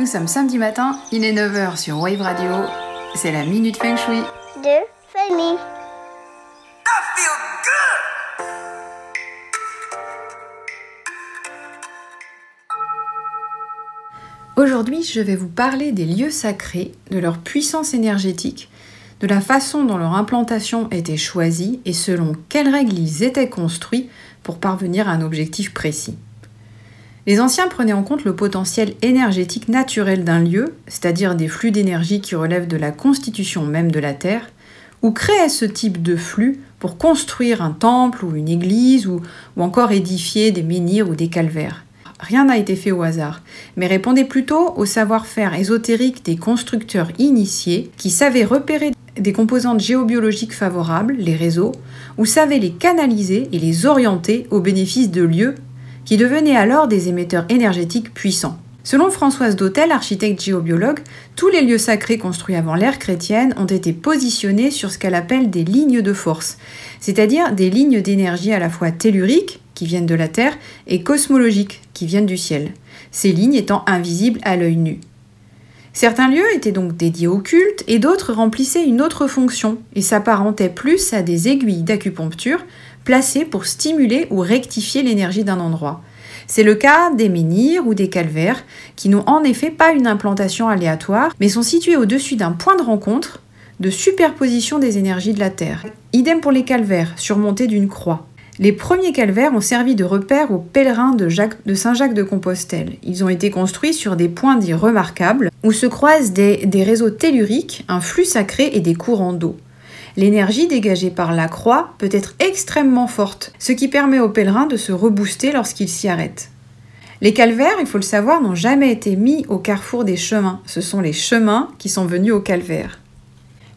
Nous sommes samedi matin, il est 9h sur Wave Radio. C'est la Minute Feng Shui. de Fanny. Aujourd'hui, je vais vous parler des lieux sacrés, de leur puissance énergétique, de la façon dont leur implantation était choisie et selon quelles règles ils étaient construits pour parvenir à un objectif précis. Les anciens prenaient en compte le potentiel énergétique naturel d'un lieu, c'est-à-dire des flux d'énergie qui relèvent de la constitution même de la Terre, ou créaient ce type de flux pour construire un temple ou une église ou, encore édifier des menhirs ou des calvaires. Rien n'a été fait au hasard, mais répondait plutôt au savoir-faire ésotérique des constructeurs initiés qui savaient repérer des composantes géobiologiques favorables, les réseaux, ou savaient les canaliser et les orienter au bénéfice de lieux qui devenaient alors des émetteurs énergétiques puissants. Selon Françoise Dautel, architecte géobiologue, tous les lieux sacrés construits avant l'ère chrétienne ont été positionnés sur ce qu'elle appelle des lignes de force, c'est-à-dire des lignes d'énergie à la fois telluriques, qui viennent de la Terre, et cosmologiques, qui viennent du ciel, ces lignes étant invisibles à l'œil nu. Certains lieux étaient donc dédiés au culte et d'autres remplissaient une autre fonction et s'apparentaient plus à des aiguilles d'acupuncture placées pour stimuler ou rectifier l'énergie d'un endroit. C'est le cas des menhirs ou des calvaires qui n'ont en effet pas une implantation aléatoire mais sont situés au-dessus d'un point de rencontre de superposition des énergies de la Terre. Idem pour les calvaires, surmontés d'une croix. Les premiers calvaires ont servi de repère aux pèlerins de, Saint-Jacques de Compostelle. Ils ont été construits sur des points dits remarquables, où se croisent des réseaux telluriques, un flux sacré et des courants d'eau. L'énergie dégagée par la croix peut être extrêmement forte, ce qui permet aux pèlerins de se rebooster lorsqu'ils s'y arrêtent. Les calvaires, il faut le savoir, n'ont jamais été mis au carrefour des chemins. Ce sont les chemins qui sont venus au calvaire.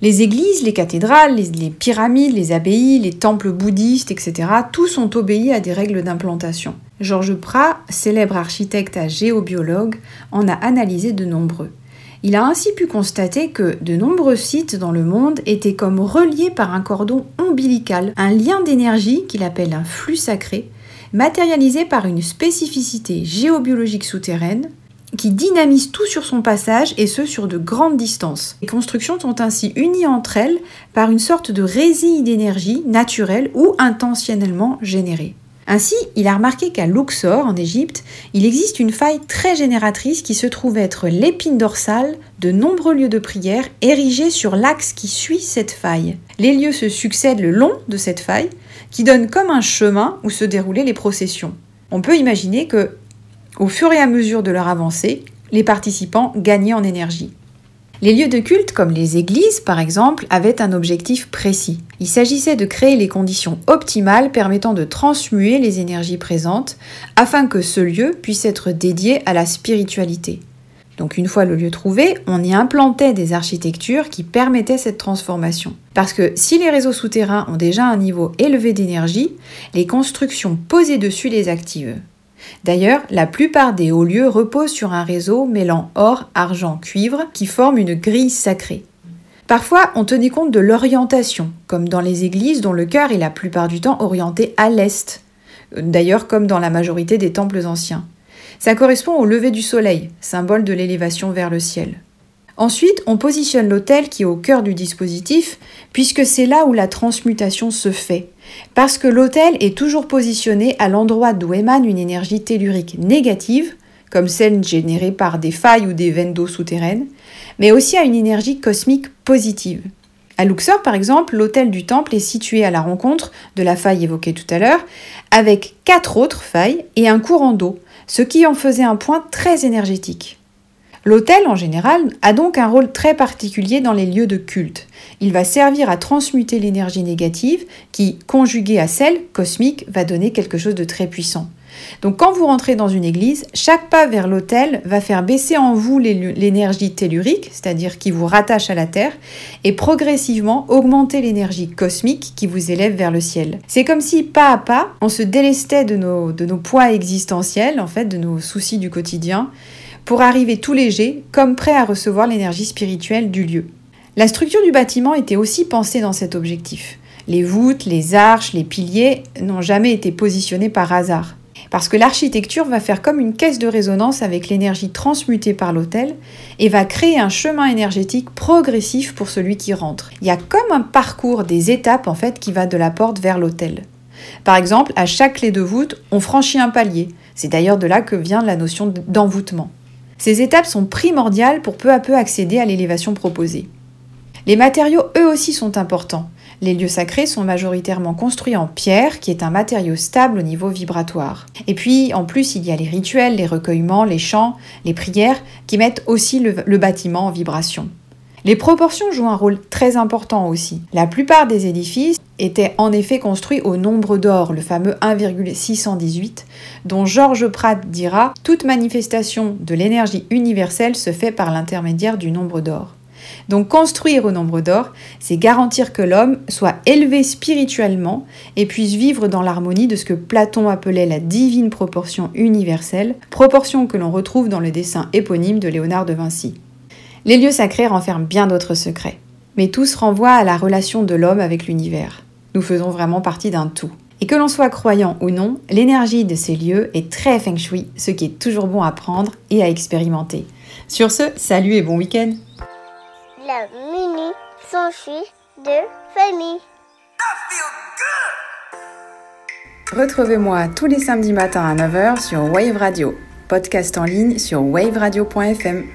Les églises, les cathédrales, les, pyramides, les abbayes, les temples bouddhistes, etc., tous ont obéi à des règles d'implantation. Georges Prat, célèbre architecte à géobiologue, en a analysé de nombreux. Il a ainsi pu constater que de nombreux sites dans le monde étaient comme reliés par un cordon ombilical, un lien d'énergie qu'il appelle un flux sacré, matérialisé par une spécificité géobiologique souterraine, qui dynamise tout sur son passage et ce sur de grandes distances. Les constructions sont ainsi unies entre elles par une sorte de résille d'énergie naturelle ou intentionnellement générée. Ainsi, il a remarqué qu'à Luxor, en Égypte, il existe une faille très génératrice qui se trouve être l'épine dorsale de nombreux lieux de prière érigés sur l'axe qui suit cette faille. Les lieux se succèdent le long de cette faille, qui donne comme un chemin où se déroulaient les processions. On peut imaginer que au fur et à mesure de leur avancée, les participants gagnaient en énergie. Les lieux de culte, comme les églises par exemple, avaient un objectif précis. Il s'agissait de créer les conditions optimales permettant de transmuer les énergies présentes afin que ce lieu puisse être dédié à la spiritualité. Donc une fois le lieu trouvé, on y implantait des architectures qui permettaient cette transformation. Parce que si les réseaux souterrains ont déjà un niveau élevé d'énergie, les constructions posées dessus les activent. D'ailleurs, la plupart des hauts lieux reposent sur un réseau mêlant or, argent, cuivre qui forme une grille sacrée. Parfois, on tenait compte de l'orientation, comme dans les églises dont le cœur est la plupart du temps orienté à l'est, d'ailleurs comme dans la majorité des temples anciens. Ça correspond au lever du soleil, symbole de l'élévation vers le ciel. Ensuite, on positionne l'autel qui est au cœur du dispositif, puisque c'est là où la transmutation se fait. Parce que l'autel est toujours positionné à l'endroit d'où émane une énergie tellurique négative, comme celle générée par des failles ou des veines d'eau souterraines, mais aussi à une énergie cosmique positive. À Luxor, par exemple, l'autel du temple est situé à la rencontre de la faille évoquée tout à l'heure, avec quatre autres failles et un courant d'eau, ce qui en faisait un point très énergétique. L'autel, en général, a donc un rôle très particulier dans les lieux de culte. Il va servir à transmuter l'énergie négative qui, conjuguée à celle cosmique, va donner quelque chose de très puissant. Donc quand vous rentrez dans une église, chaque pas vers l'autel va faire baisser en vous l'énergie tellurique, c'est-à-dire qui vous rattache à la terre, et progressivement augmenter l'énergie cosmique qui vous élève vers le ciel. C'est comme si pas à pas, on se délestait de nos, de nos poids existentiels, en fait, de nos soucis du quotidien, pour arriver tout léger, comme prêt à recevoir l'énergie spirituelle du lieu. La structure du bâtiment était aussi pensée dans cet objectif. Les voûtes, les arches, les piliers n'ont jamais été positionnés par hasard. Parce que l'architecture va faire comme une caisse de résonance avec l'énergie transmutée par l'hôtel et va créer un chemin énergétique progressif pour celui qui rentre. Il y a comme un parcours des étapes en fait qui va de la porte vers l'hôtel. Par exemple, à chaque clé de voûte, on franchit un palier. C'est d'ailleurs de là que vient la notion d'envoûtement. Ces étapes sont primordiales pour peu à peu accéder à l'élévation proposée. Les matériaux, eux aussi, sont importants. Les lieux sacrés sont majoritairement construits en pierre, qui est un matériau stable au niveau vibratoire. Et puis, en plus, il y a les rituels, les recueillements, les chants, les prières, qui mettent aussi le, bâtiment en vibration. Les proportions jouent un rôle très important aussi. La plupart des édifices étaient en effet construits au nombre d'or, le fameux 1,618, dont Georges Pratt dira Toute manifestation de l'énergie universelle se fait par l'intermédiaire du nombre d'or. Donc construire au nombre d'or, c'est garantir que l'homme soit élevé spirituellement et puisse vivre dans l'harmonie de ce que Platon appelait la divine proportion universelle, proportion que l'on retrouve dans le dessin éponyme de Léonard de Vinci. Les lieux sacrés renferment bien d'autres secrets, mais tous renvoient à la relation de l'homme avec l'univers. Nous faisons vraiment partie d'un tout. Et que l'on soit croyant ou non, l'énergie de ces lieux est très feng shui, ce qui est toujours bon à prendre et à expérimenter. Sur ce, salut et bon week-end La mini feng de famille. Retrouvez-moi tous les samedis matins à 9h sur Wave Radio, podcast en ligne sur waveradio.fm.